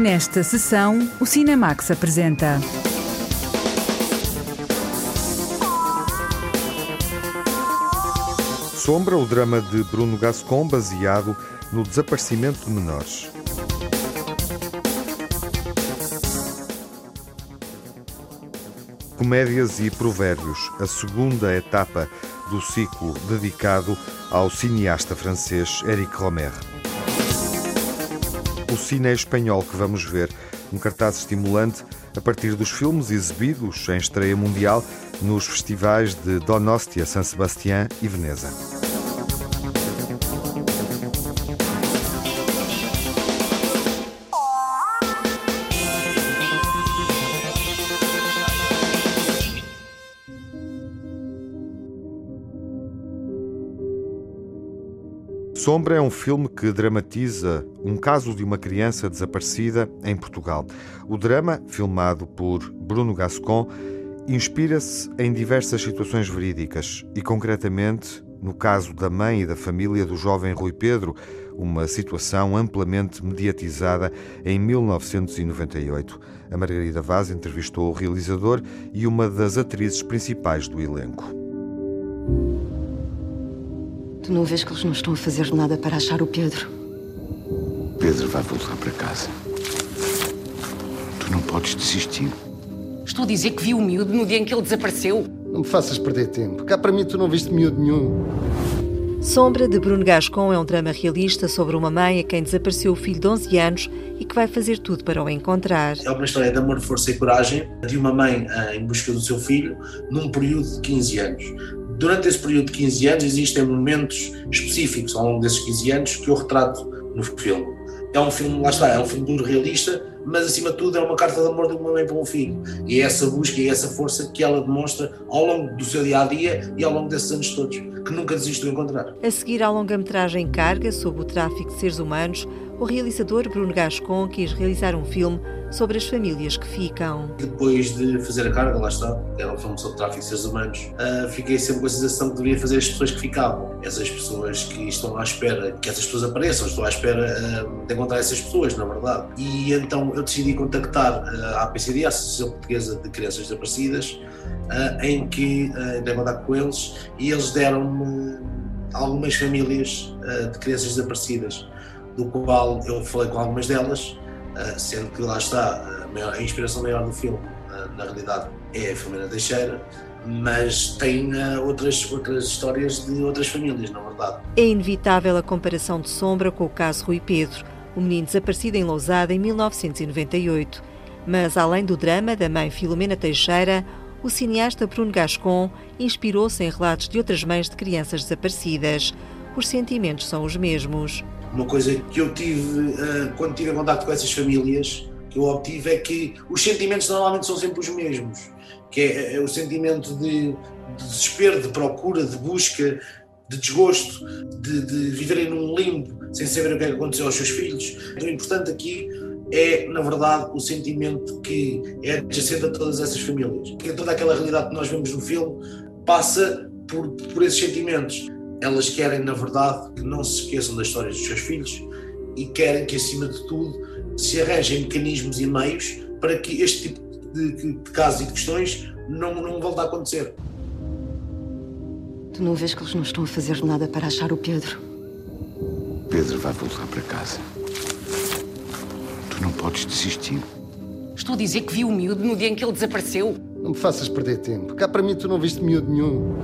Nesta sessão, o Cinemax apresenta. Sombra, o drama de Bruno Gascon, baseado no desaparecimento de menores. Comédias e Provérbios, a segunda etapa do ciclo dedicado ao cineasta francês Éric Romer. O cine espanhol que vamos ver, um cartaz estimulante a partir dos filmes exibidos em estreia mundial nos festivais de Donostia, San Sebastián e Veneza. Sombra é um filme que dramatiza um caso de uma criança desaparecida em Portugal. O drama, filmado por Bruno Gascon, inspira-se em diversas situações verídicas e, concretamente, no caso da mãe e da família do jovem Rui Pedro, uma situação amplamente mediatizada em 1998. A Margarida Vaz entrevistou o realizador e uma das atrizes principais do elenco. Tu não vês que eles não estão a fazer nada para achar o Pedro? Pedro vai voltar para casa. Tu não podes desistir. Estou a dizer que vi o miúdo no dia em que ele desapareceu. Não me faças perder tempo. Cá para mim tu não viste miúdo nenhum. Sombra, de Bruno Gascon, é um drama realista sobre uma mãe a quem desapareceu o filho de 11 anos e que vai fazer tudo para o encontrar. É uma história de amor, força e coragem de uma mãe eh, em busca do seu filho num período de 15 anos. Durante esse período de 15 anos existem momentos específicos ao longo desses 15 anos que eu retrato no filme. É um filme, lá está, é um filme duro realista, mas acima de tudo é uma carta de amor de uma mãe para um filho. E é essa busca e essa força que ela demonstra ao longo do seu dia a dia e ao longo desses anos todos, que nunca desistiu de encontrar. A seguir à longa-metragem Carga sobre o tráfico de seres humanos, o realizador Bruno Gascon quis realizar um filme sobre as famílias que ficam. Depois de fazer a carga, lá está, era um filme sobre tráfico de seres humanos, uh, fiquei sempre com a sensação que devia fazer as pessoas que ficavam. Essas pessoas que estão à espera que essas pessoas apareçam, estou à espera uh, de encontrar essas pessoas, na verdade. E então eu decidi contactar uh, a APCD, a Associação Portuguesa de Crianças Desaparecidas, em que entrei em contato com eles e eles deram-me algumas famílias de crianças desaparecidas, do qual eu falei com algumas delas ah, sendo que lá está, a, maior, a inspiração maior do filme, ah, na realidade, é a família Teixeira, mas tem uh, outras, outras histórias de outras famílias, na verdade. É inevitável a comparação de Sombra com o caso Rui Pedro, o menino desaparecido em Lousada em 1998. Mas, além do drama da mãe Filomena Teixeira, o cineasta Bruno Gascon inspirou-se em relatos de outras mães de crianças desaparecidas. Os sentimentos são os mesmos. Uma coisa que eu tive uh, quando tive contato com essas famílias, que eu obtive, é que os sentimentos normalmente são sempre os mesmos, que é, é o sentimento de, de, desespero, de procura, de busca, de desgosto, de, de viverem num limbo sem saber o que é que aconteceu aos seus filhos. Então, o importante aqui é, na verdade, o sentimento que é adjacente a todas essas famílias. Porque toda aquela realidade que nós vemos no filme passa por, por esses sentimentos elas querem, na verdade, que não se esqueçam das histórias dos seus filhos e querem que, acima de tudo, se arranjem mecanismos e meios para que este tipo de, de, de casos e de questões não, não volte a acontecer. Tu não vês que eles não estão a fazer nada para achar o Pedro? Pedro vai voltar para casa. Tu não podes desistir. Estou a dizer que vi o miúdo no dia em que ele desapareceu. Não me faças perder tempo. Cá para mim tu não viste miúdo nenhum.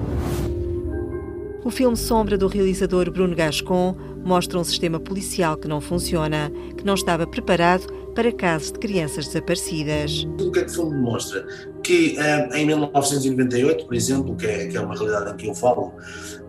O filme Sombra do realizador Bruno Gascon mostra um sistema policial que não funciona, que não estava preparado para casos de crianças desaparecidas. O que é que o filme demonstra? Que eh, em 1998, por exemplo, que é, que é uma realidade em que eu falo,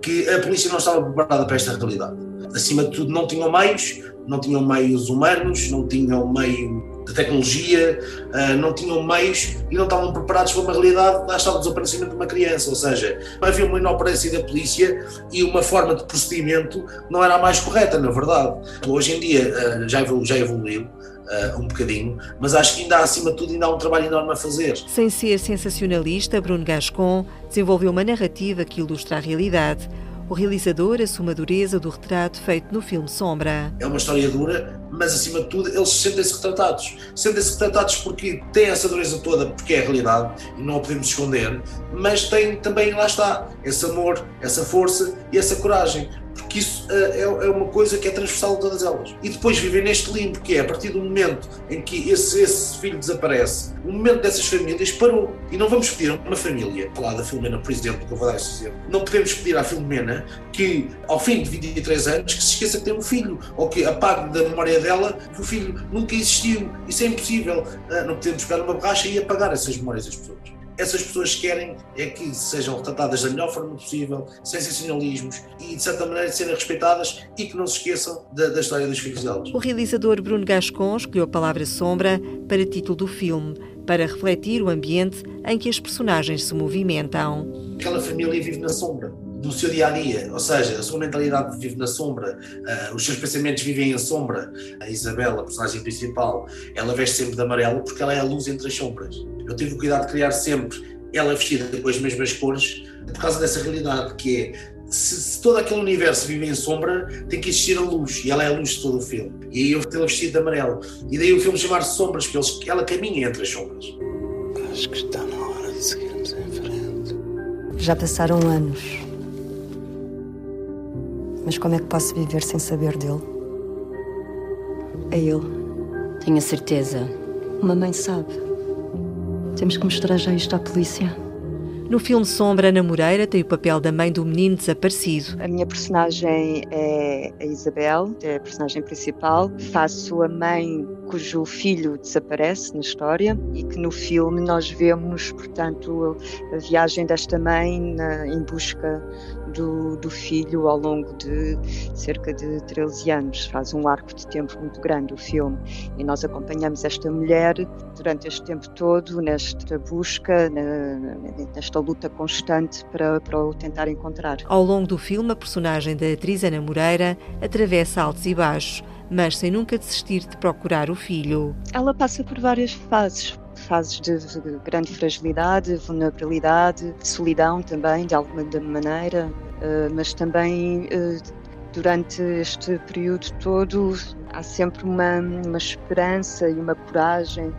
que a polícia não estava preparada para esta realidade. Acima de tudo, não tinham meios, não tinham meios humanos, não tinham meio de tecnologia, uh, não tinham meios e não estavam preparados para uma realidade, lá está o desaparecimento de uma criança, ou seja, havia uma inoperância da polícia e uma forma de procedimento não era a mais correta, na verdade. Hoje em dia uh, já, evoluiu, já evoluiu, Uh, um bocadinho, mas acho que ainda acima de tudo ainda há um trabalho enorme a fazer. Sem ser sensacionalista, Bruno Gascon desenvolveu uma narrativa que ilustra a realidade. O realizador assume a dureza do retrato feito no filme Sombra. É uma história dura, mas acima de tudo eles sentem-se retratados. Sentem-se retratados porque têm essa dureza toda, porque é a realidade e não a podemos esconder, mas têm também, lá está, esse amor, essa força e essa coragem porque isso uh, é, é, uma coisa que é transversal a todas elas. E depois viver neste limbo, que é a partir do momento em que esse, esse filho desaparece, o momento dessas famílias parou. E não vamos pedir a uma família, falar da Filomena, por exemplo, que eu vou dar esse exemplo, não podemos pedir à Filomena que, ao fim de 23 anos, que se esqueça que tem um filho, ou que apague da memória dela que o filho nunca existiu. Isso é impossível. Uh, não podemos pegar uma borracha e apagar essas memórias das pessoas essas pessoas querem é que sejam retratadas da melhor forma possível, sem sensacionalismos e, de certa maneira, serem respeitadas e que não se esqueçam da, da história dos filhos delas. O realizador Bruno Gascon escolheu a palavra sombra para título do filme, para refletir o ambiente em que as personagens se movimentam. Aquela família vive na sombra do seu dia a dia, ou seja, a sua mentalidade vive na sombra, uh, os seus pensamentos vivem em sombra. A Isabela, a personagem principal, ela veste sempre de amarelo porque ela é a luz entre as sombras. Eu tive o cuidado de criar sempre ela vestida com as mesmas cores, por causa dessa realidade que é se, se, todo aquele universo vive em sombra, tem que existir a luz, e ela é a luz de todo o filme. E aí eu tê-la vestida de amarelo. E daí o filme chamar-se Sombras, porque ela caminha entre as sombras. Acho que está na hora de seguirmos em frente. Já passaram anos. Mas como é que posso viver sem saber dele? É ele. Tenho a certeza. Uma mãe sabe. Temos que mostrar já isto à polícia. No filme Sombra, Ana Moreira tem o papel da mãe do menino desaparecido. A minha personagem é a Isabel, é a personagem principal. Faço a mãe cujo filho desaparece na história e que no filme nós vemos, portanto, a viagem desta mãe na, em busca do, do, filho ao longo de cerca de 13 anos. Faz um arco de tempo muito grande o filme e nós acompanhamos esta mulher durante este tempo todo nesta busca, nesta luta constante para, para o tentar encontrar. Ao longo do filme, a personagem da atriz Ana Moreira atravessa altos e baixos mas sem nunca desistir de procurar o filho. Ela passa por várias fases fases de grande fragilidade, vulnerabilidade, de solidão também, de alguma maneira, eh, mas também eh, durante este período todo há sempre uma, uma esperança e uma coragem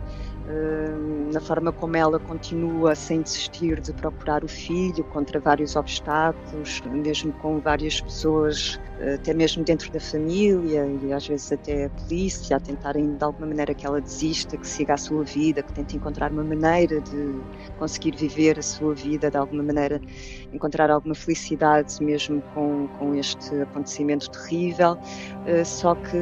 eh, na forma como ela continua sem desistir de procurar o filho contra vários obstáculos, mesmo com várias pessoas até mesmo dentro da família e às vezes até a polícia, a tentarem de alguma maneira que ela desista, que siga a sua vida, que tente encontrar uma maneira de conseguir viver a sua vida, de alguma maneira encontrar alguma felicidade mesmo com, com este acontecimento terrível. Eh, só que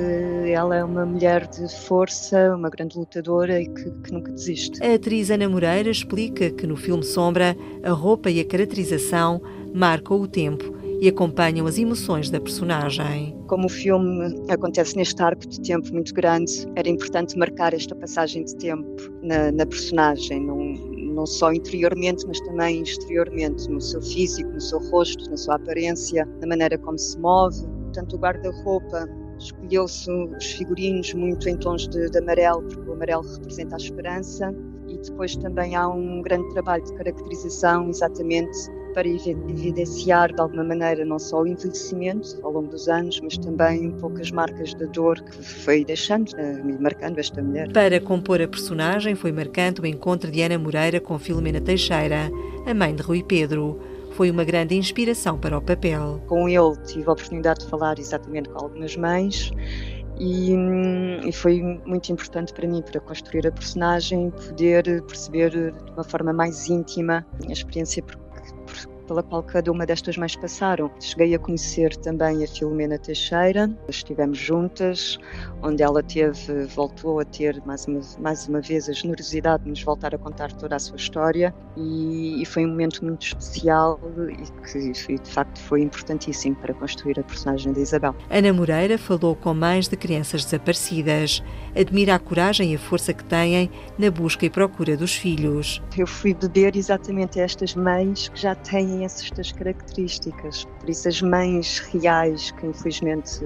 ela é uma mulher de força, uma grande lutadora e que, que nunca desiste. A atriz Ana Moreira explica que no filme Sombra a roupa e a caracterização marcam o tempo e acompanham as emoções da personagem. Como o filme acontece neste arco de tempo muito grande, era importante marcar esta passagem de tempo na, na personagem, não, só interiormente, mas também exteriormente, no seu físico, no seu rosto, na sua aparência, na maneira como se move. Portanto, o guarda-roupa escolheu-se os figurinos muito em tons de, de amarelo, porque o amarelo representa a esperança e depois também há um grande trabalho de caracterização exatamente para evidenciar de alguma maneira não só o envelhecimento ao longo dos anos, mas também um pouco as marcas da dor que foi deixando, eh, marcando esta mulher. Para compor a personagem foi marcante o encontro de Ana Moreira com Filomena Teixeira, a mãe de Rui Pedro foi uma grande inspiração para o papel. Com ele tive a oportunidade de falar exatamente com algumas mães e, e, foi muito importante para mim, para construir a personagem, poder perceber de uma forma mais íntima a experiência pela qual cada uma destas mães passaram. Cheguei a conhecer também a Filomena Teixeira, estivemos juntas, onde ela teve, voltou a ter mais uma, mais uma vez a generosidade de nos voltar a contar toda a sua história e, e foi um momento muito especial e que de facto foi importantíssimo para construir a personagem da Isabel. Ana Moreira falou com mães de crianças desaparecidas, admira a coragem e a força que têm na busca e procura dos filhos. Eu fui beber exatamente a estas mães que já têm têm essas características. Por isso, as mães reais que infelizmente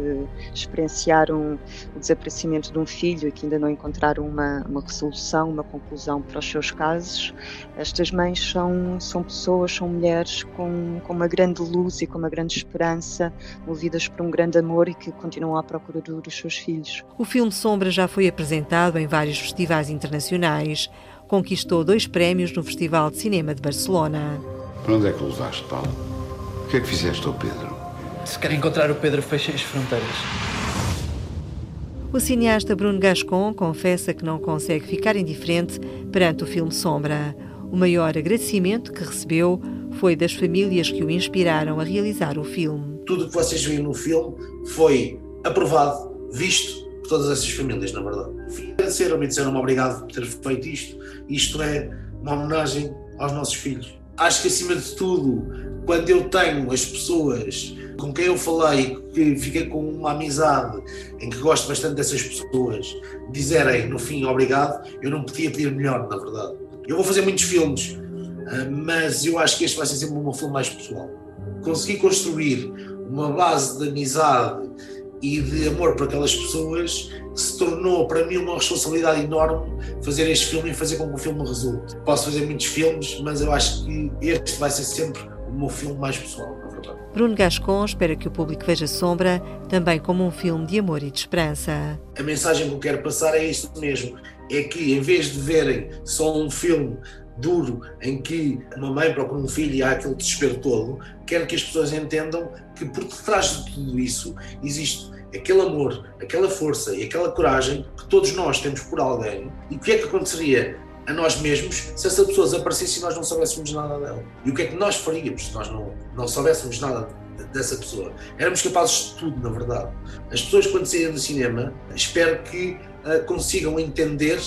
experienciaram o desaparecimento de um filho e que ainda não encontraram uma, uma resolução, uma conclusão para os seus casos, estas mães são, são pessoas, são mulheres com, com uma grande luz e com uma grande esperança, movidas por um grande amor e que continuam à procura do, dos seus filhos. O filme Sombra já foi apresentado em vários festivais internacionais conquistou dois prémios no Festival de Cinema de Barcelona. Para onde é que o levaste, Paulo? O que é que fizeste ao Pedro? Se quer encontrar o Pedro, fechem as fronteiras. O cineasta Bruno Gascon confessa que não consegue ficar indiferente perante o filme Sombra. O maior agradecimento que recebeu foi das famílias que o inspiraram a realizar o filme. Tudo o que vocês viram no filme foi aprovado, visto por todas essas famílias, na verdade. Agradecer, me disseram obrigado por ter feito isto. Isto é uma homenagem aos nossos filhos. Acho que acima de tudo, quando eu tenho as pessoas com quem eu falei, que fiquei com uma amizade, em que gosto bastante dessas pessoas, dizerem no fim obrigado, eu não podia pedir melhor, na verdade. Eu vou fazer muitos filmes, ah, mas eu acho que este vai ser sempre um filme mais pessoal. Consegui construir uma base de amizade e de amor por aquelas pessoas se tornou para mim uma responsabilidade enorme fazer este filme e fazer com que o filme resulte. Posso fazer muitos filmes, mas eu acho que este vai ser sempre o meu filme mais pessoal, na verdade. Bruno Gascon espera que o público veja Sombra também como um filme de amor e de esperança. A mensagem que eu quero passar é isto mesmo: é que em vez de verem só um filme duro em que uma mãe procura um filho e há aquele desespero todo, quero que as pessoas entendam que por detrás de tudo isso existe aquele amor, aquela força e aquela coragem que todos nós temos por alguém. E o que é que aconteceria a nós mesmos se essa pessoa desaparecesse e nós não soubéssemos nada dela? E o que é que nós faríamos se nós não, não soubéssemos nada dessa pessoa? Éramos capazes de tudo, na verdade. As pessoas, quando saírem do cinema, espero que uh, consigam entender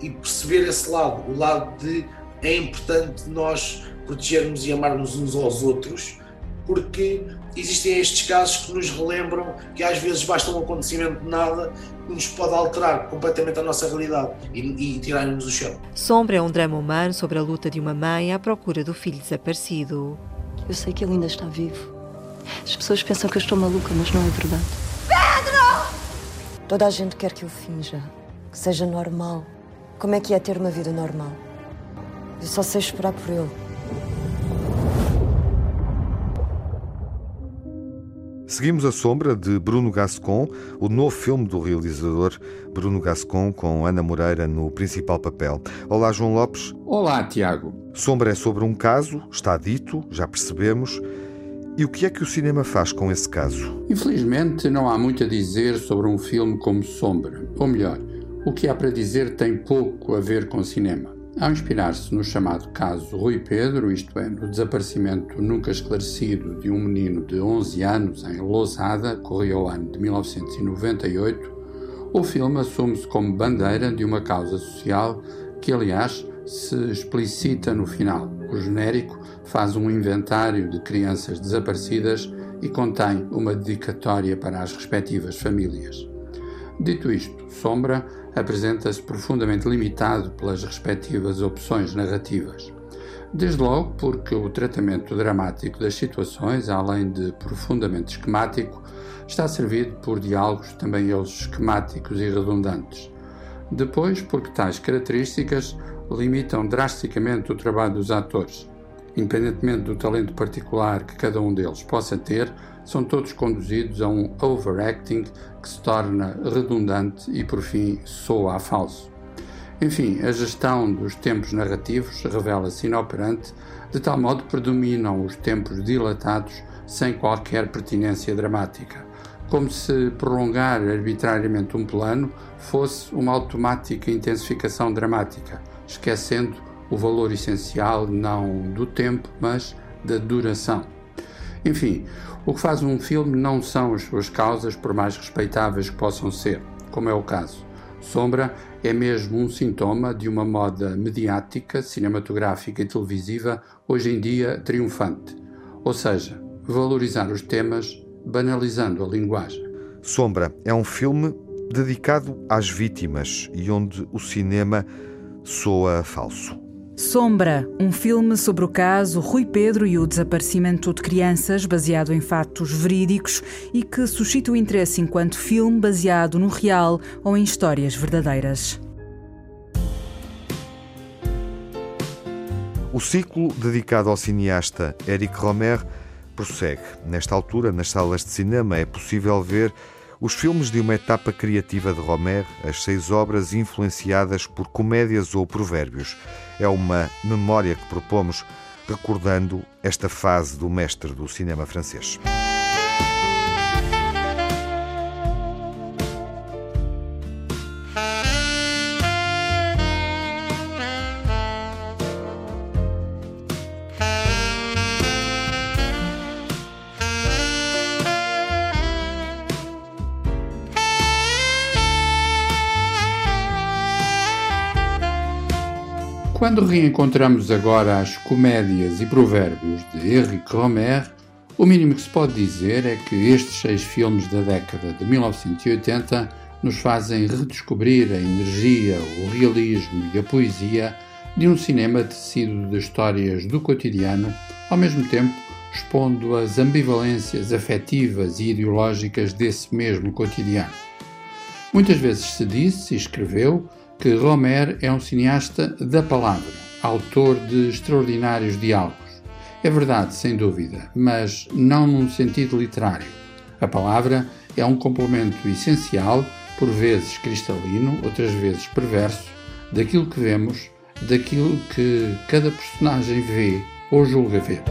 e perceber esse lado, o lado de é importante nós protegermos e amarmos uns aos outros, porque existem estes casos que nos relembram que às vezes basta um acontecimento de nada que nos pode alterar completamente a nossa realidade e, e tirar-nos do chão. Sombra é um drama humano sobre a luta de uma mãe à procura do filho desaparecido. Eu sei que ele ainda está vivo. As pessoas pensam que eu estou maluca, mas não é verdade. Pedro! Toda a gente quer que eu finja, que seja normal. Como é que é ter uma vida normal? Eu só sei esperar por ele. Seguimos A Sombra, de Bruno Gascon, o novo filme do realizador Bruno Gascon, com Ana Moreira no principal papel. Olá, João Lopes. Olá, Tiago. Sombra é sobre um caso, está dito, já percebemos. E o que é que o cinema faz com esse caso? Infelizmente, não há muito a dizer sobre um filme como Sombra. Ou melhor, o que há para dizer tem pouco a ver com cinema. Ao inspirar-se no chamado caso Rui Pedro, isto é, no desaparecimento nunca esclarecido de um menino de 11 anos em Lousada, corria o ano de 1998, o filme assume-se como bandeira de uma causa social que, aliás, se explicita no final. O genérico faz um inventário de crianças desaparecidas e contém uma dedicatória para as respectivas famílias. Dito isto, Sombra apresenta-se profundamente limitado pelas respectivas opções narrativas. Desde logo porque o tratamento dramático das situações, além de profundamente esquemático, está servido por diálogos também eles esquemáticos e redundantes. Depois, porque tais características limitam drasticamente o trabalho dos atores. Independentemente do talento particular que cada um deles possa ter, são todos conduzidos a um overacting que se torna redundante e, por fim, soa a falso. Enfim, a gestão dos tempos narrativos revela-se inoperante, de tal modo predominam os tempos dilatados sem qualquer pertinência dramática, como se prolongar arbitrariamente um plano fosse uma automática intensificação dramática, esquecendo o valor essencial não do tempo, mas da duração. Enfim, o que faz um filme não são as suas causas, por mais respeitáveis que possam ser, como é o caso. Sombra é mesmo um sintoma de uma moda mediática, cinematográfica e televisiva, hoje em dia triunfante. Ou seja, valorizar os temas banalizando a linguagem. Sombra é um filme dedicado às vítimas e onde o cinema soa falso. Sombra, um filme sobre o caso Rui Pedro e o desaparecimento de crianças, baseado em fatos verídicos e que suscita o interesse enquanto filme baseado no real ou em histórias verdadeiras. O ciclo dedicado ao cineasta Eric Romer prossegue. Nesta altura, nas salas de cinema, é possível ver os filmes de uma etapa criativa de Romer, as seis obras influenciadas por comédias ou provérbios. É uma memória que propomos recordando esta fase do mestre do cinema francês. Quando reencontramos agora as comédias e provérbios de Henrique Romer, o mínimo que se pode dizer é que estes seis filmes da década de 1980 nos fazem redescobrir a energia, o realismo e a poesia de um cinema tecido de histórias do cotidiano, ao mesmo tempo expondo as ambivalências afetivas e ideológicas desse mesmo cotidiano. Muitas vezes se disse e escreveu que Romer é um cineasta da palavra, autor de extraordinários diálogos. É verdade, sem dúvida, mas não num sentido literário. A palavra é um complemento essencial, por vezes cristalino, outras vezes perverso, daquilo que vemos, daquilo que cada personagem vê ou julga ver.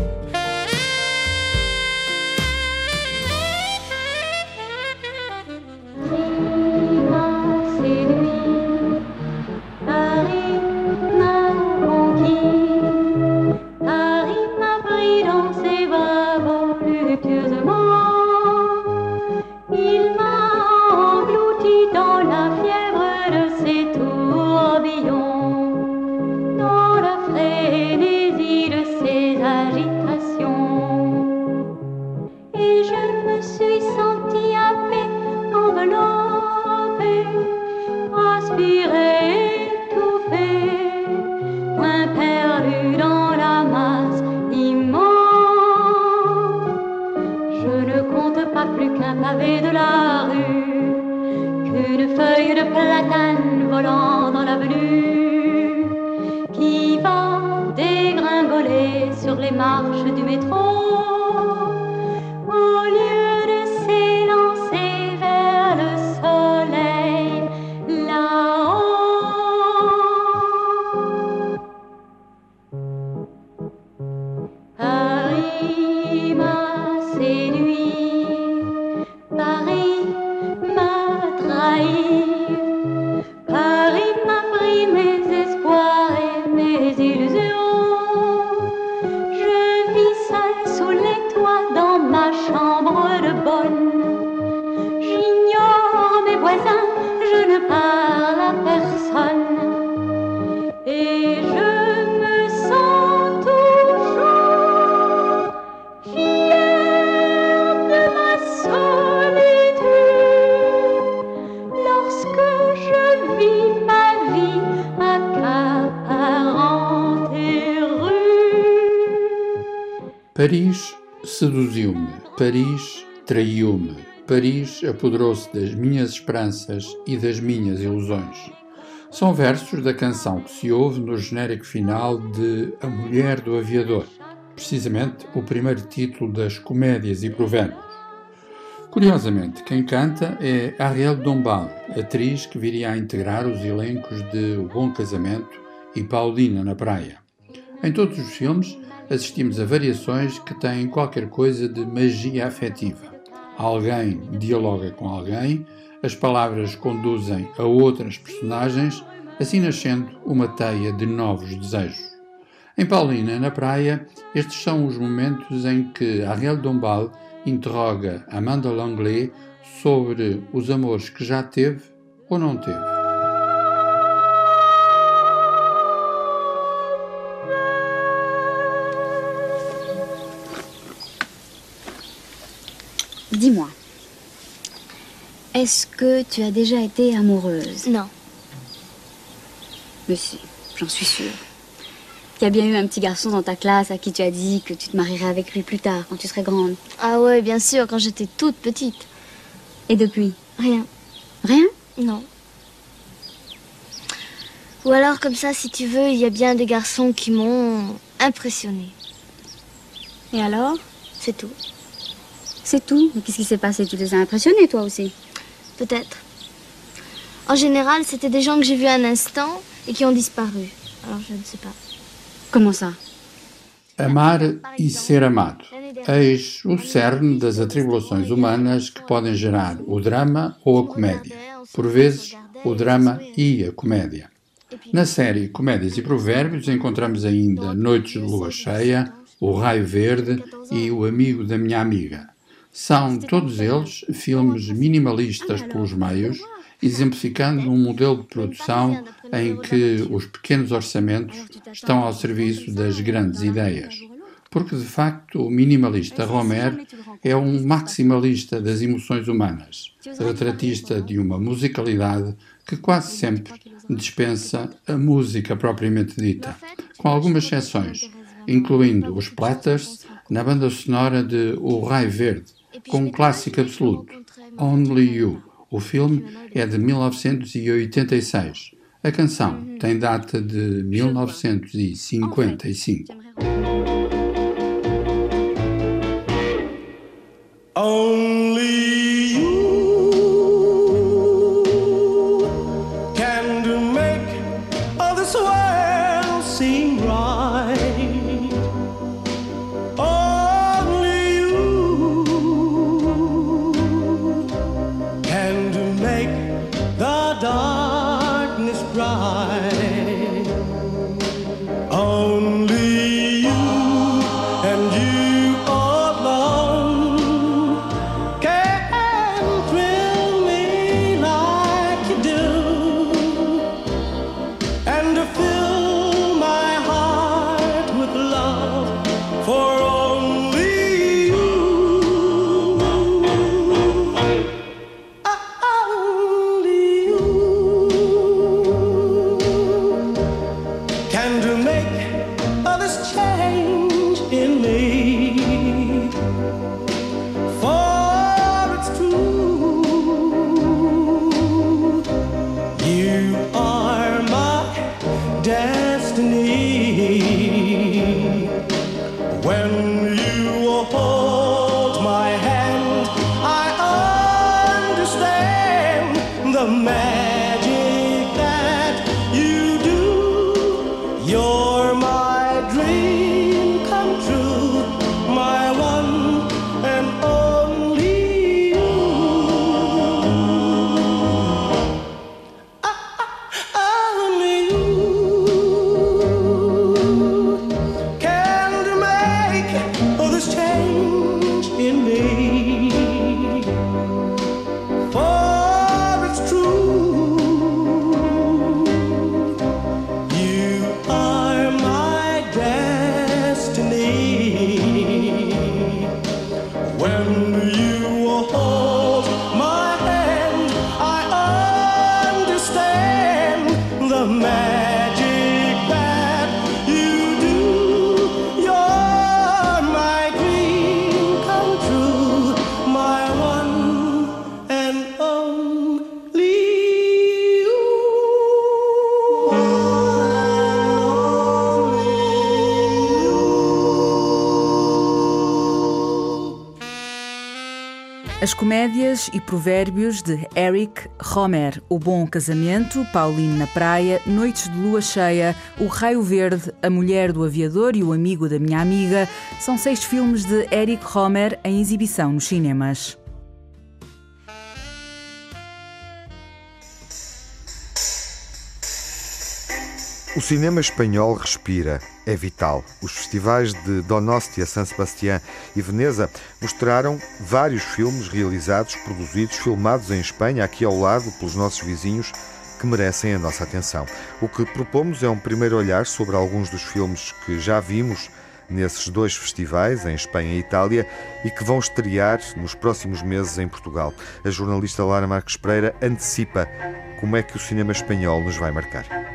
Paris traiu-me, Paris apoderou-se das minhas esperanças e das minhas ilusões. São versos da canção que se ouve no genérico final de A Mulher do Aviador, precisamente o primeiro título das Comédias e Provérbios. Curiosamente, quem canta é Ariel Dombal, atriz que viria a integrar os elencos de O Bom Casamento e Paulina na Praia. Em todos os filmes, assistimos a variações que têm qualquer coisa de magia afetiva. Alguém dialoga com alguém, as palavras conduzem a outras personagens, assim nascendo uma teia de novos desejos. Em Paulina, na praia, estes são os momentos em que Ariel Dombal interroga Amanda Langlais sobre os amores que já teve ou não teve. Dis-moi, est-ce que tu as déjà été amoureuse? Non. Mais si, j'en suis sûre. Il y a bien eu un petit garçon dans ta classe à qui tu as dit que tu te marierais avec lui plus tard, quand tu serais grande. Ah ouais, bien sûr, quand j'étais toute petite. Et depuis? Rien. Rien? Non. Ou alors, comme ça, si tu veux, il y a bien des garçons qui m'ont impressionné. Et alors? C'est tout. C'est tout Mais qu'est-ce qui s'est passé Tu les as impressionnés, toi aussi Peut-être. En général, c'était des gens que j'ai vus un instant et qui ont disparu. Alors, je ne sais pas. Comment ça Amar e ser amado. Eis o cerne das atribulações humanas que podem gerar o drama ou a comédia. Por vezes, o drama e a comédia. Na série Comédias e Provérbios encontramos ainda Noites de Lua Cheia, O Raio Verde e O Amigo da Minha Amiga. São todos eles filmes minimalistas pelos meios, exemplificando um modelo de produção em que os pequenos orçamentos estão ao serviço das grandes ideias. Porque, de facto, o minimalista Romer é um maximalista das emoções humanas, retratista de uma musicalidade que quase sempre dispensa a música propriamente dita, com algumas exceções, incluindo os Platters na banda sonora de O Raio Verde, com um clássico absoluto, Only You. O filme é de 1986. A canção tem data de 1955. Provérbios de Eric Romer, O Bom Casamento, Pauline na Praia, Noites de Lua Cheia, O Raio Verde, A Mulher do Aviador e O Amigo da Minha Amiga são seis filmes de Eric Romer em exibição nos cinemas. O cinema espanhol respira, é vital. Os festivais de Donostia, San Sebastián e Veneza mostraram vários filmes realizados, produzidos, filmados em Espanha, aqui ao lado, pelos nossos vizinhos, que merecem a nossa atenção. O que propomos é um primeiro olhar sobre alguns dos filmes que já vimos nesses dois festivais, em Espanha e Itália, e que vão estrear nos próximos meses em Portugal. A jornalista Lara Marques Pereira antecipa como é que o cinema espanhol nos vai marcar.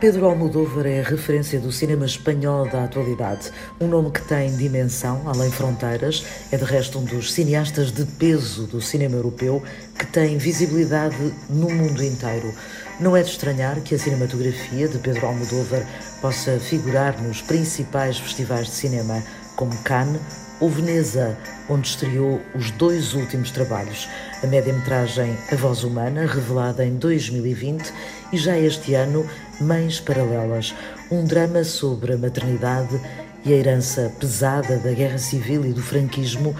Pedro Almodóvar é a referência do cinema espanhol da atualidade. Um nome que tem dimensão, além fronteiras, é de resto um dos cineastas de peso do cinema europeu que tem visibilidade no mundo inteiro. Não é de estranhar que a cinematografia de Pedro Almodóvar possa figurar nos principais festivais de cinema, como Cannes ou Veneza, onde estreou os dois últimos trabalhos, a média-metragem A Voz Humana, revelada em 2020, e já este ano Mães Paralelas, um drama sobre a maternidade e a herança pesada da guerra civil e do franquismo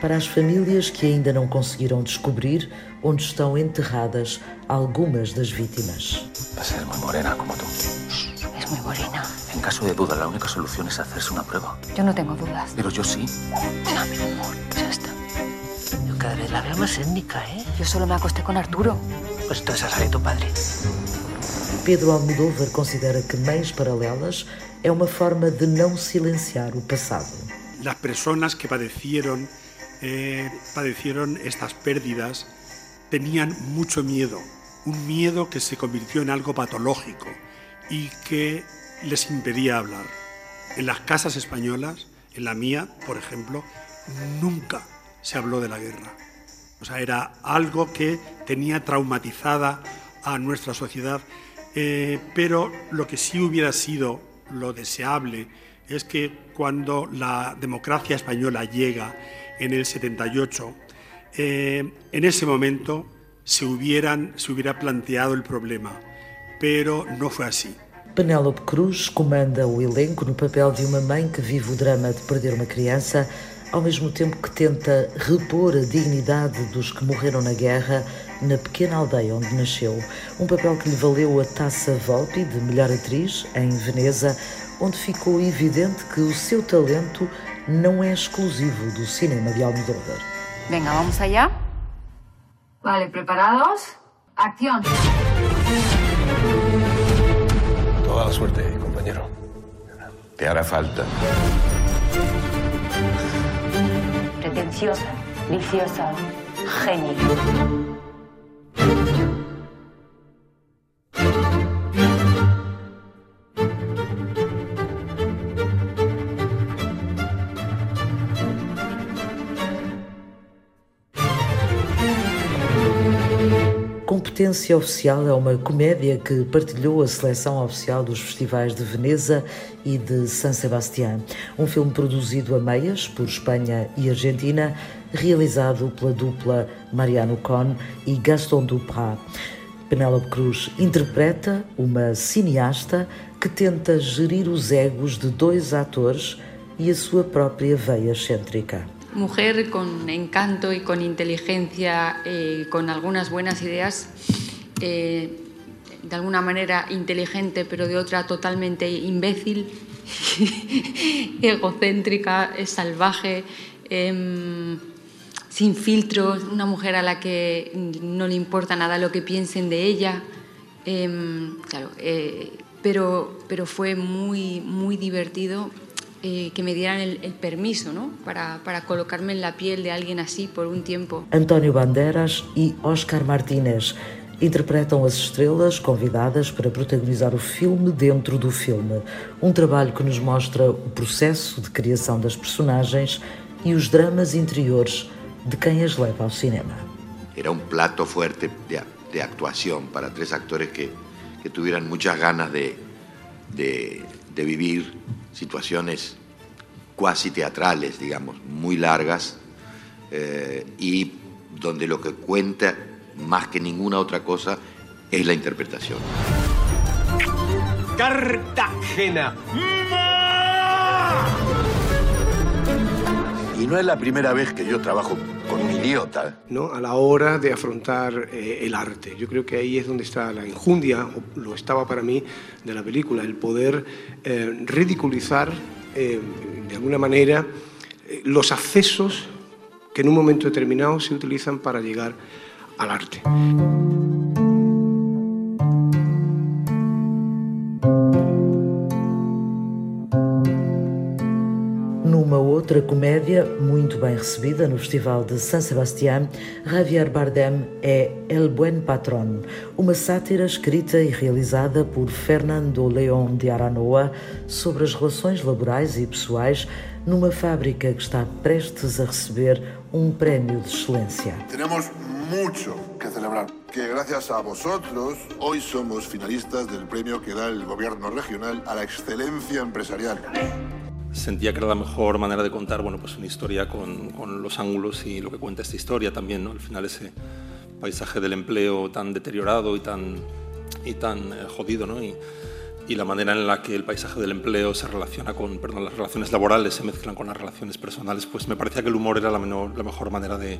para as famílias que ainda não conseguiram descobrir onde estão enterradas algumas das vítimas. Vas a ser muy morena como tú. Es muy morena. En caso de duda, la única solución es hacerse una prueba. Yo no tengo dudas. Pero yo sí. No, mi amor, ya está. Yo cada vez la veo más étnica, ¿eh? Yo solo me acosté con Arturo. Pues entonces de tu padre. Pedro Almodóvar considera que Mães Paralelas é uma forma de não silenciar o passado. Las personas que padecieron, eh, padecieron estas pérdidas tenían mucho miedo, un miedo que se convirtió en algo patológico y que les impedía hablar. En las casas españolas, en la mía, por ejemplo, nunca se habló de la guerra. O sea, era algo que tenía traumatizada a nuestra sociedad, eh, pero lo que sí hubiera sido lo deseable es que cuando la democracia española llega en el 78, eh, en ese momento se, hubieran, se hubiera planteado el problema, pero no fue así. Penélope Cruz comanda o elenco no papel de uma mãe que vive o drama de perder uma criança, ao mesmo tempo que tenta repor a dignidade dos que morreram na guerra na pequena aldeia onde nasceu. Um papel que lhe valeu a Taça Volpi de melhor atriz em Veneza, onde ficou evidente que o seu talento não é exclusivo do cinema de Almodóvar. Venga, vamos allá. Vale, ¿preparados? Acción. Toda la suerte, compañero. Te hará falta. Pretenciosa, viciosa, genio. thank you Competência Oficial é uma comédia que partilhou a seleção oficial dos festivais de Veneza e de San Sebastián. Um filme produzido a meias por Espanha e Argentina, realizado pela dupla Mariano Con e Gaston Duprat. Penélope Cruz interpreta uma cineasta que tenta gerir os egos de dois atores e a sua própria veia excêntrica. Mujer con encanto y con inteligencia, eh, con algunas buenas ideas, eh, de alguna manera inteligente, pero de otra totalmente imbécil, egocéntrica, salvaje, em, sin filtros, una mujer a la que no le importa nada lo que piensen de ella. Em, claro, eh, pero, pero fue muy, muy divertido eh, que me dieran el, el permiso ¿no? para, para, colocarme en la piel de alguien así por un tiempo. António Banderas e Oscar Martínez interpretam as estrelas convidadas para protagonizar o filme dentro do filme. Um trabalho que nos mostra o processo de criação das personagens e os dramas interiores de quem as leva ao cinema. Era um plato fuerte de, de actuación para tres actores que, que tuvieran muchas ganas de, de, de vivir situaciones cuasi teatrales, digamos, muy largas, eh, y donde lo que cuenta más que ninguna otra cosa es la interpretación. Cartagena. Y no es la primera vez que yo trabajo con un idiota. ¿no? A la hora de afrontar eh, el arte. Yo creo que ahí es donde está la injundia, o lo estaba para mí, de la película, el poder eh, ridiculizar eh, de alguna manera los accesos que en un momento determinado se utilizan para llegar al arte. Outra comédia muito bem recebida no Festival de San Sebastián, Javier Bardem é El Buen Patrón, uma sátira escrita e realizada por Fernando León de Aranoa sobre as relações laborais e pessoais numa fábrica que está prestes a receber um prémio de excelência. Temos muito que celebrar, que gracias a vosotros hoy somos finalistas del premio que da el gobierno regional a la excelencia empresarial. Sentía que era la mejor manera de contar bueno, pues una historia con, con los ángulos y lo que cuenta esta historia también, ¿no? Al final ese paisaje del empleo tan deteriorado y tan, y tan eh, jodido, ¿no? Y, y la manera en la que el paisaje del empleo se relaciona con, perdón, las relaciones laborales se mezclan con las relaciones personales, pues me parecía que el humor era la, menor, la mejor manera de,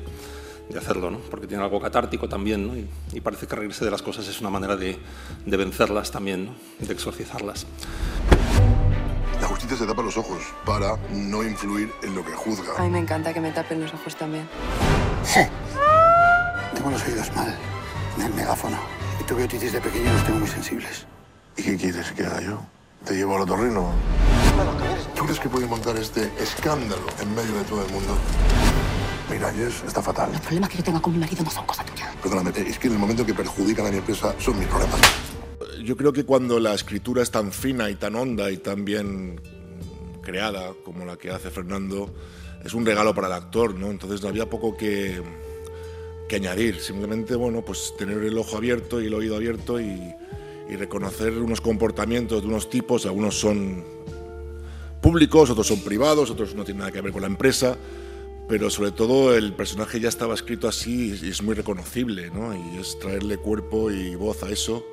de, hacerlo, ¿no? porque tiene algo catártico también, ¿no? y, y, parece que reírse de las cosas es una manera de, de vencerlas también, ¿no? de exorcizarlas. La justicia se tapa los ojos para no influir en lo que juzga. A mí me encanta que me tapen los ojos también. Sí. Tengo los oídos mal, en el megáfono. Y tuve otitis de pequeño y los tengo muy sensibles. ¿Y qué quieres que haga yo? ¿Te llevo al otorrino? ¿Tú crees que puede montar este escándalo en medio de todo el mundo? Mira, Jess, está fatal. Los problemas que yo tenga con mi marido no son cosa tuya. Perdóname, es que en el momento que perjudican a mi empresa son mis problemas. Yo creo que cuando la escritura es tan fina y tan honda y tan bien creada como la que hace Fernando, es un regalo para el actor, ¿no? Entonces no había poco que, que añadir. Simplemente, bueno, pues tener el ojo abierto y el oído abierto y, y reconocer unos comportamientos de unos tipos, algunos son públicos, otros son privados, otros no tienen nada que ver con la empresa, pero sobre todo el personaje ya estaba escrito así y es muy reconocible, ¿no? Y es traerle cuerpo y voz a eso.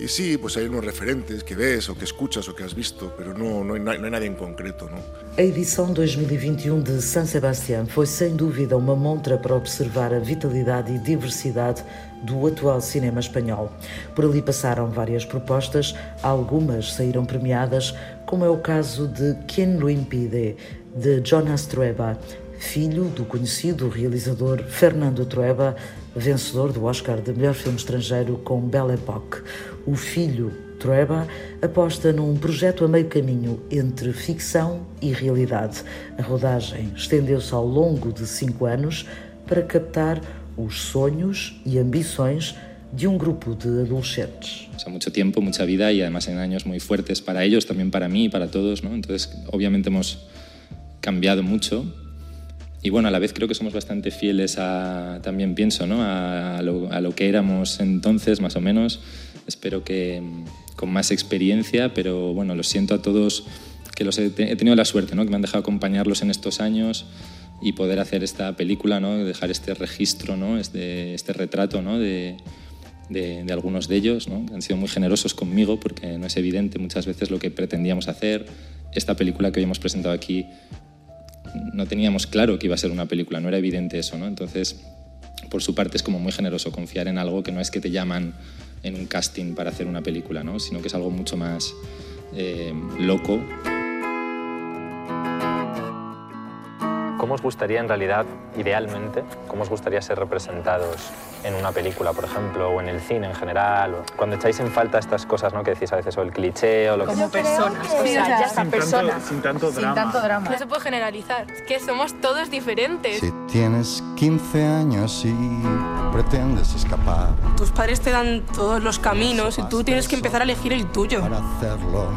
Y sí, pues hay unos referentes que ves o que escuchas o que has visto, pero no, no, hay, no hay nadie en concreto. A edição 2021 de San Sebastián foi sem dúvida uma montra para observar a vitalidade e diversidade do atual cinema espanhol. Por ali passaram várias propostas, algumas saíram premiadas, como é o caso de Quien lo impide, de Jonas Trueba, filho do conhecido realizador Fernando Trueba, vencedor do Oscar de melhor filme estrangeiro com Belle Époque. O filho Trueba aposta num projeto a meio caminho entre ficção e realidade. A rodagem estendeu-se ao longo de cinco anos para captar os sonhos e ambições de un grupo de adolescentes. O sea, mucho tiempo, mucha vida y además en años muy fuertes para ellos, también para mí y para todos. Entonces, obviamente hemos cambiado mucho y bueno, a la vez creo que somos bastante fieles a, también pienso, ¿no? A, lo, a lo que éramos entonces, más o menos. Espero que con más experiencia, pero bueno, los siento a todos que los he, he tenido la suerte, ¿no? Que me han dejado acompañarlos en estos años y poder hacer esta película, ¿no? dejar este registro, ¿no? este, este retrato ¿no? de, de, de, algunos de ellos. ¿no? Han sido muy generosos conmigo porque no es evidente muchas veces lo que pretendíamos hacer. Esta película que hoy hemos presentado aquí no teníamos claro que iba a ser una película, no era evidente eso. ¿no? Entonces, por su parte es como muy generoso confiar en algo que no es que te llaman en un casting para hacer una película, ¿no? sino que es algo mucho más eh, loco. ¿Cómo os gustaría en realidad, idealmente, cómo os gustaría ser representados en una película, por ejemplo, o en el cine en general? O cuando echáis en falta estas cosas ¿no? que decís a veces, o el cliché o lo Como que... personas, o sea, ya sin personas. Tanto, sin tanto drama. Sin tanto drama. No se puede generalizar, es que somos todos diferentes. Si tienes 15 años y pretendes escapar. Tus padres te dan todos los caminos y tú tienes que empezar a elegir el tuyo. Para hacerlo.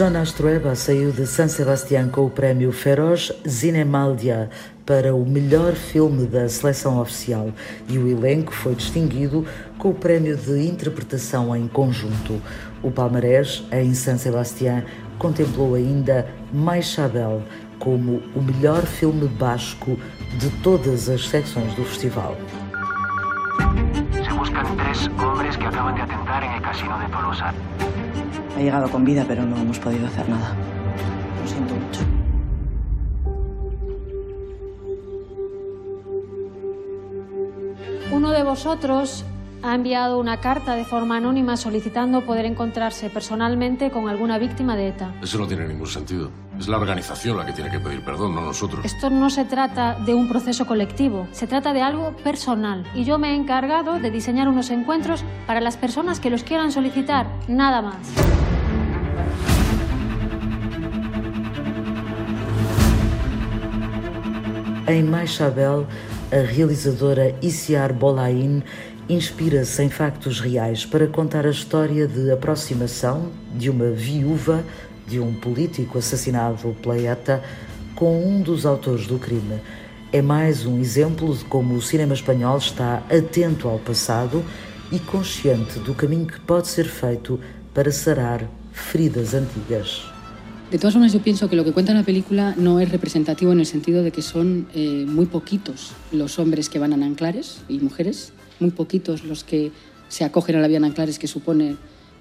Jonas Trueba saiu de San Sebastián com o prémio Feroz Zinemaldia para o melhor filme da seleção oficial e o elenco foi distinguido com o prémio de interpretação em conjunto. O palmarés em San Sebastián contemplou ainda Mais Chabel como o melhor filme basco de todas as secções do festival. Se buscan tres hombres que acaban de atentar en el casino de Tolosa. Ha llegado con vida, pero no hemos podido hacer nada. Lo siento mucho. Uno de vosotros ha enviado una carta de forma anónima solicitando poder encontrarse personalmente con alguna víctima de ETA. Eso no tiene ningún sentido. Es la organización la que tiene que pedir perdón, no nosotros. Esto no se trata de un proceso colectivo, se trata de algo personal. Y yo me he encargado de diseñar unos encuentros para las personas que los quieran solicitar, nada más. Em Maichabel, a realizadora Isiar Bolain inspira-se em factos reais para contar a história de aproximação de uma viúva de um político assassinado pela ETA com um dos autores do crime. É mais um exemplo de como o cinema espanhol está atento ao passado e consciente do caminho que pode ser feito para sarar feridas antigas. De todas formas, yo pienso que lo que cuenta la película no es representativo en el sentido de que son eh, muy poquitos los hombres que van a Nanclares y mujeres, muy poquitos los que se acogen a la vía Nanclares, que supone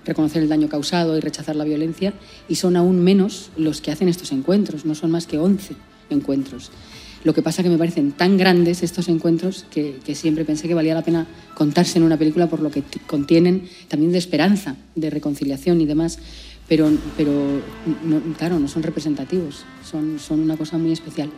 reconocer el daño causado y rechazar la violencia, y son aún menos los que hacen estos encuentros, no son más que 11 encuentros. Lo que pasa que me parecen tan grandes estos encuentros que, que, siempre pensé que valía la pena contarse en una película por lo que contienen también de esperanza, de reconciliación y demás, pero, pero no, claro, no son representativos, son, son una cosa muy especial.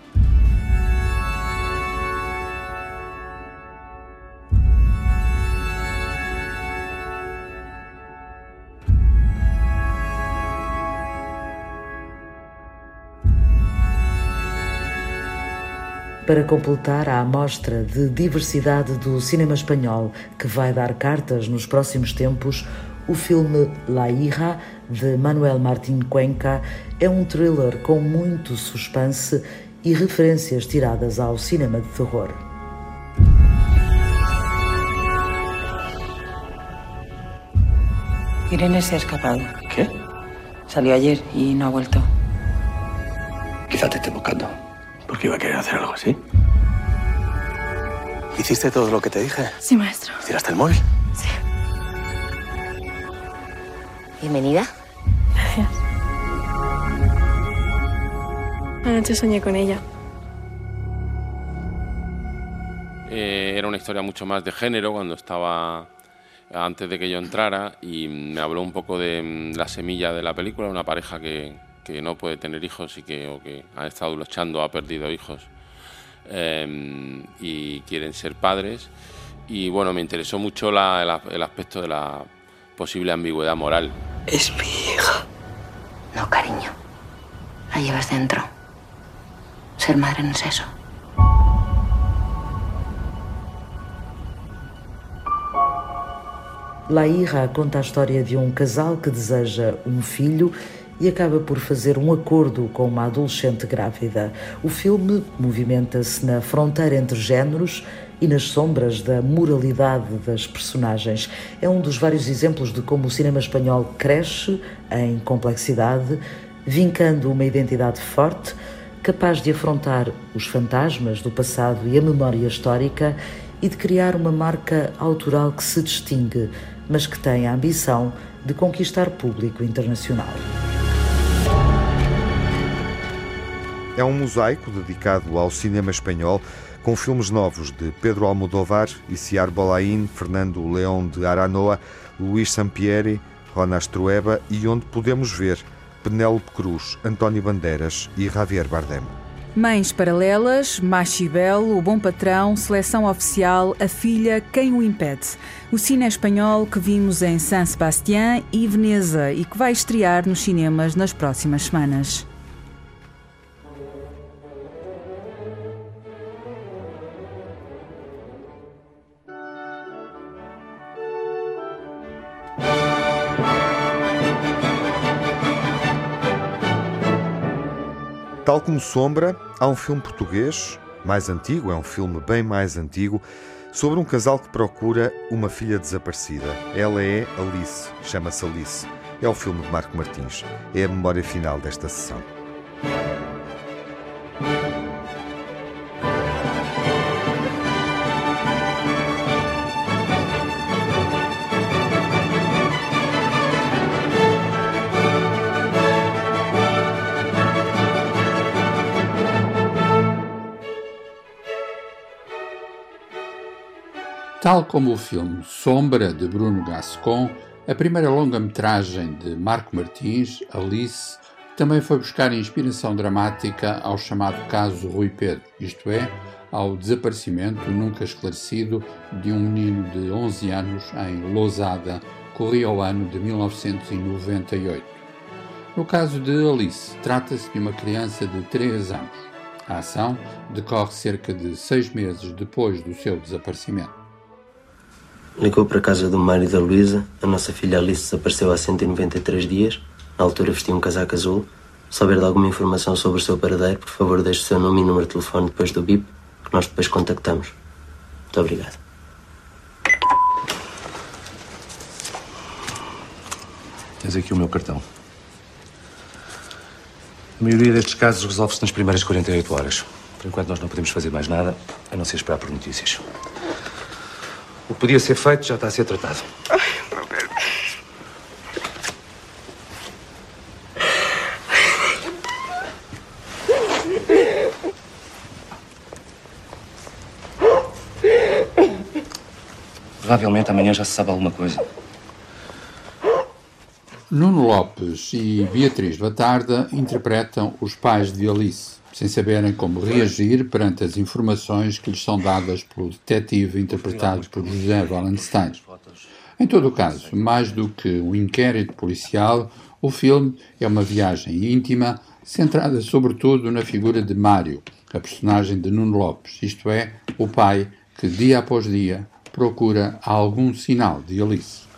Para completar a amostra de diversidade do cinema espanhol que vai dar cartas nos próximos tempos, o filme La Hija, de Manuel Martín Cuenca, é um thriller com muito suspense e referências tiradas ao cinema de terror. Irene se ha escapado. ¿Qué? Salió ayer y no ha vuelto. Quizá te esté buscando. Porque iba a querer hacer algo así. ¿Hiciste todo lo que te dije? Sí, maestro. ¿Tiraste el móvil? Sí. Bienvenida. Gracias. Anoche soñé con ella. Eh, era una historia mucho más de género cuando estaba antes de que yo entrara y me habló un poco de mm, la semilla de la película, una pareja que, que no puede tener hijos y que, o que ha estado luchando, ha perdido hijos eh, y quieren ser padres. Y bueno, me interesó mucho la, el, el aspecto de la posible ambigüedad moral. Es mi hija. No, cariño. La llevas dentro. Ser madre no es eso. La Ira conta a história de um casal que deseja um filho e acaba por fazer um acordo com uma adolescente grávida. O filme movimenta-se na fronteira entre géneros e nas sombras da moralidade das personagens. É um dos vários exemplos de como o cinema espanhol cresce em complexidade, vincando uma identidade forte, capaz de afrontar os fantasmas do passado e a memória histórica e de criar uma marca autoral que se distingue, mas que tem a ambição de conquistar público internacional. É um mosaico dedicado ao cinema espanhol, com filmes novos de Pedro Almodóvar, Iciar Bolaín, Fernando León de Aranoa, Luís Sampieri, Ronas Trueba e onde podemos ver Penélope Cruz, António Bandeiras e Javier Bardem. Mães Paralelas, Machibel, O Bom Patrão, Seleção Oficial, A Filha, Quem o Impede. O cine espanhol que vimos em San Sebastián e Veneza e que vai estrear nos cinemas nas próximas semanas. Tal como Sombra, há um filme português, mais antigo, é um filme bem mais antigo, sobre um casal que procura uma filha desaparecida. Ela é Alice, chama-se Alice. É o filme de Marco Martins. É a memória final desta sessão. Tal como o filme Sombra, de Bruno Gascon, a primeira longa-metragem de Marco Martins, Alice, também foi buscar inspiração dramática ao chamado caso Rui Pedro, isto é, ao desaparecimento nunca esclarecido de um menino de 11 anos em Lousada, corria o ano de 1998. No caso de Alice, trata-se de uma criança de 3 anos. A ação decorre cerca de seis meses depois do seu desaparecimento. Ligou para a casa do Mário e da Luísa. A nossa filha Alice desapareceu há 193 dias. Na altura vestia um casaco azul. Se souber de alguma informação sobre o seu paradeiro, por favor deixe o seu nome e número de telefone depois do bip, que nós depois contactamos. Muito obrigado. Tens aqui o meu cartão. A maioria destes casos resolve-se nas primeiras 48 horas. Por enquanto, nós não podemos fazer mais nada, a não ser esperar por notícias. O que podia ser feito já está a ser tratado. Provavelmente amanhã já se sabe alguma coisa. Nuno Lopes e Beatriz Batarda interpretam os pais de Alice, sem saberem como reagir perante as informações que lhes são dadas pelo detetive interpretado por José Wallenstein. Em todo o caso, mais do que um inquérito policial, o filme é uma viagem íntima, centrada sobretudo na figura de Mário, a personagem de Nuno Lopes, isto é, o pai que dia após dia procura algum sinal de Alice.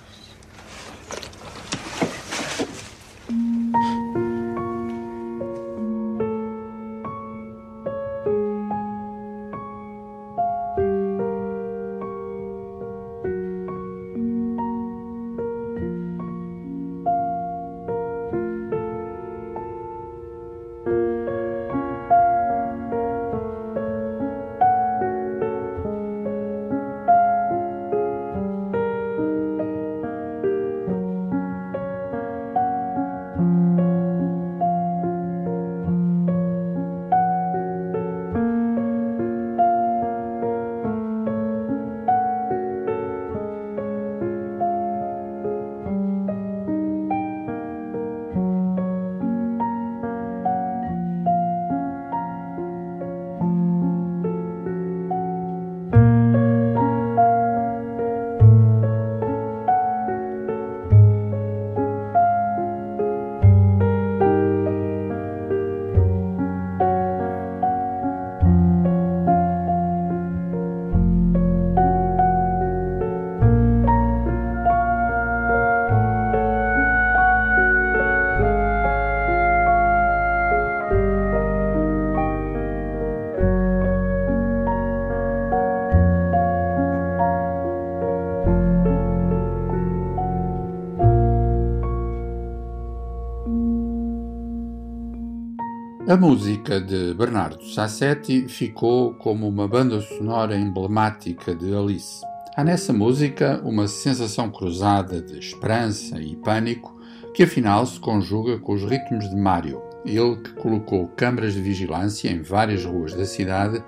A música de Bernardo Sassetti ficou como uma banda sonora emblemática de Alice. Há nessa música uma sensação cruzada de esperança e pânico que afinal se conjuga com os ritmos de Mário, ele que colocou câmaras de vigilância em várias ruas da cidade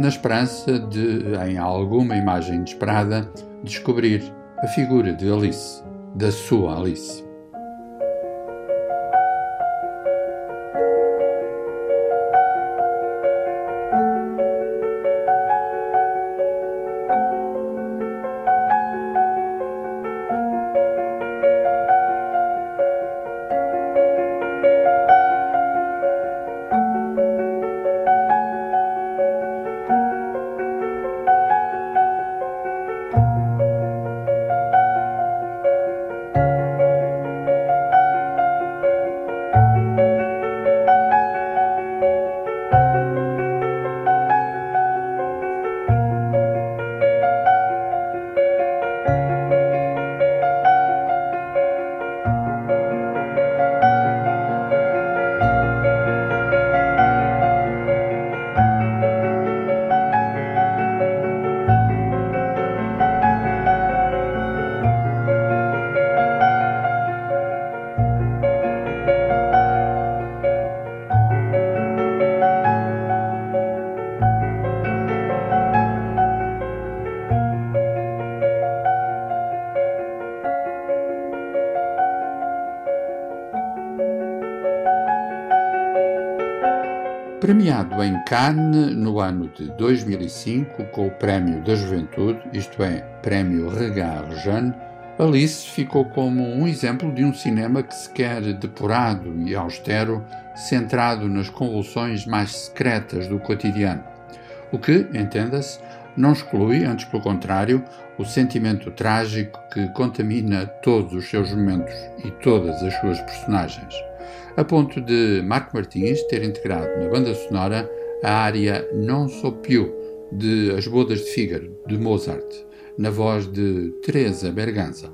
na esperança de, em alguma imagem inesperada, descobrir a figura de Alice, da sua Alice. Premiado em Cannes no ano de 2005 com o Prémio da Juventude, isto é, Prémio Regard Jeune, Alice ficou como um exemplo de um cinema que se quer depurado e austero, centrado nas convulsões mais secretas do cotidiano. O que, entenda-se, não exclui, antes pelo contrário, o sentimento trágico que contamina todos os seus momentos e todas as suas personagens, a ponto de Marco Martins ter integrado na banda sonora a área Non So Più de As Bodas de Fígaro, de Mozart na voz de Teresa Berganza.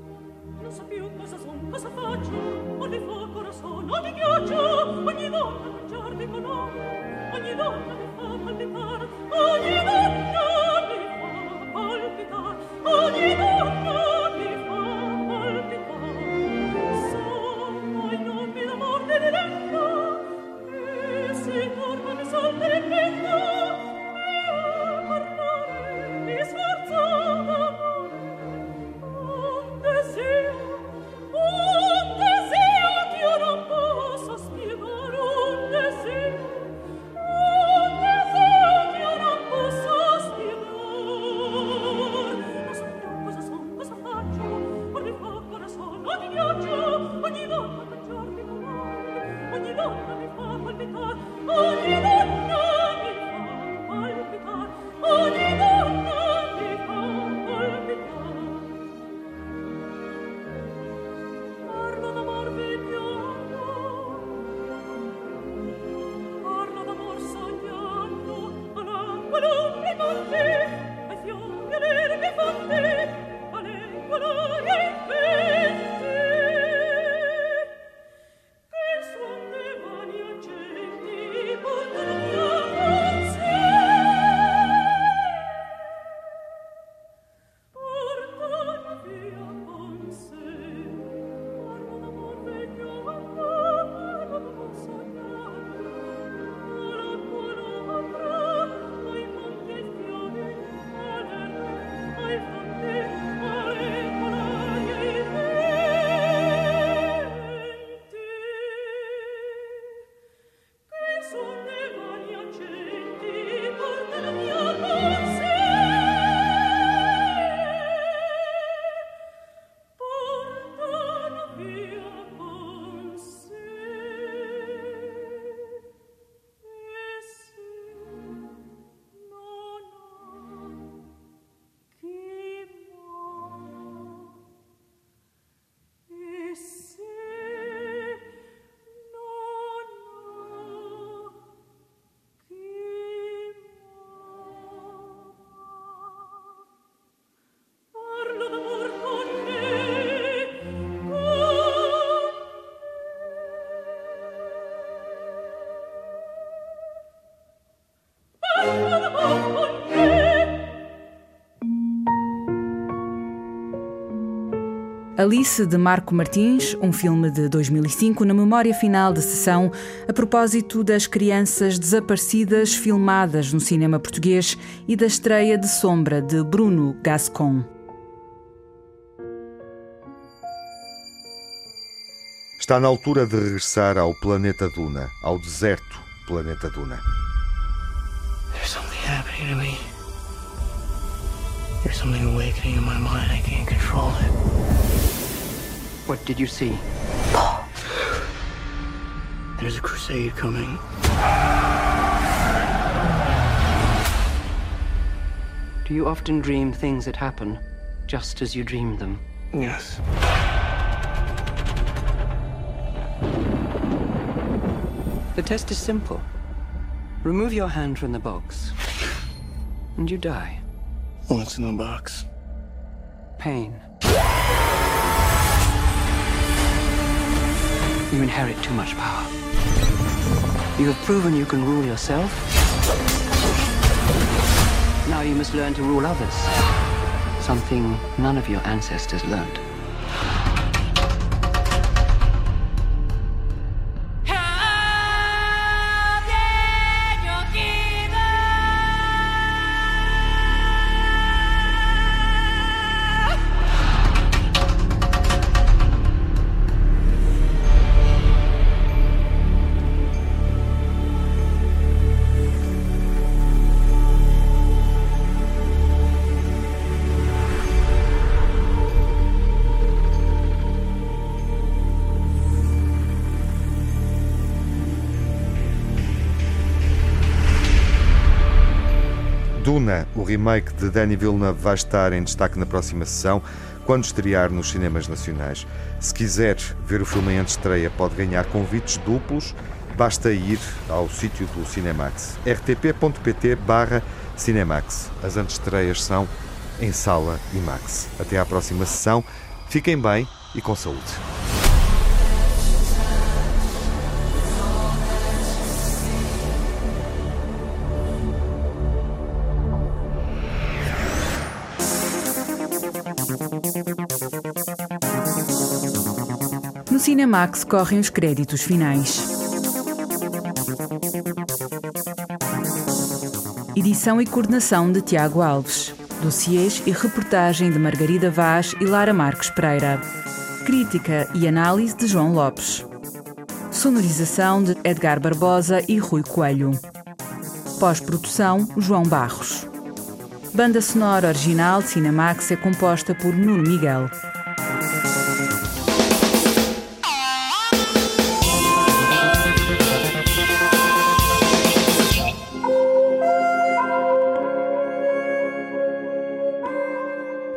Alice de Marco Martins, um filme de 2005, na memória final de sessão, a propósito das crianças desaparecidas filmadas no cinema português e da estreia de Sombra de Bruno Gascon. Está na altura de regressar ao planeta Duna, ao deserto planeta Duna. There's something happening to me. There's something awakening in my mind. I can't control it. What did you see? There's a crusade coming. Do you often dream things that happen just as you dream them? Yes. The test is simple. Remove your hand from the box, and you die. What's in the box? Pain. You inherit too much power. You have proven you can rule yourself. Now you must learn to rule others. Something none of your ancestors learned. Remake de Danny Villeneuve, vai estar em destaque na próxima sessão, quando estrear nos cinemas nacionais. Se quiser ver o filme em estreia, pode ganhar convites duplos. Basta ir ao sítio do Cinemax, rtp.pt barra Cinemax. As antestreias são em sala IMAX. Até à próxima sessão. Fiquem bem e com saúde. Cinemax correm os créditos finais. Edição e coordenação de Tiago Alves. Dossiês e reportagem de Margarida Vaz e Lara Marques Pereira. Crítica e análise de João Lopes. Sonorização de Edgar Barbosa e Rui Coelho. Pós-produção João Barros. Banda sonora original de Cinemax é composta por Nuno Miguel.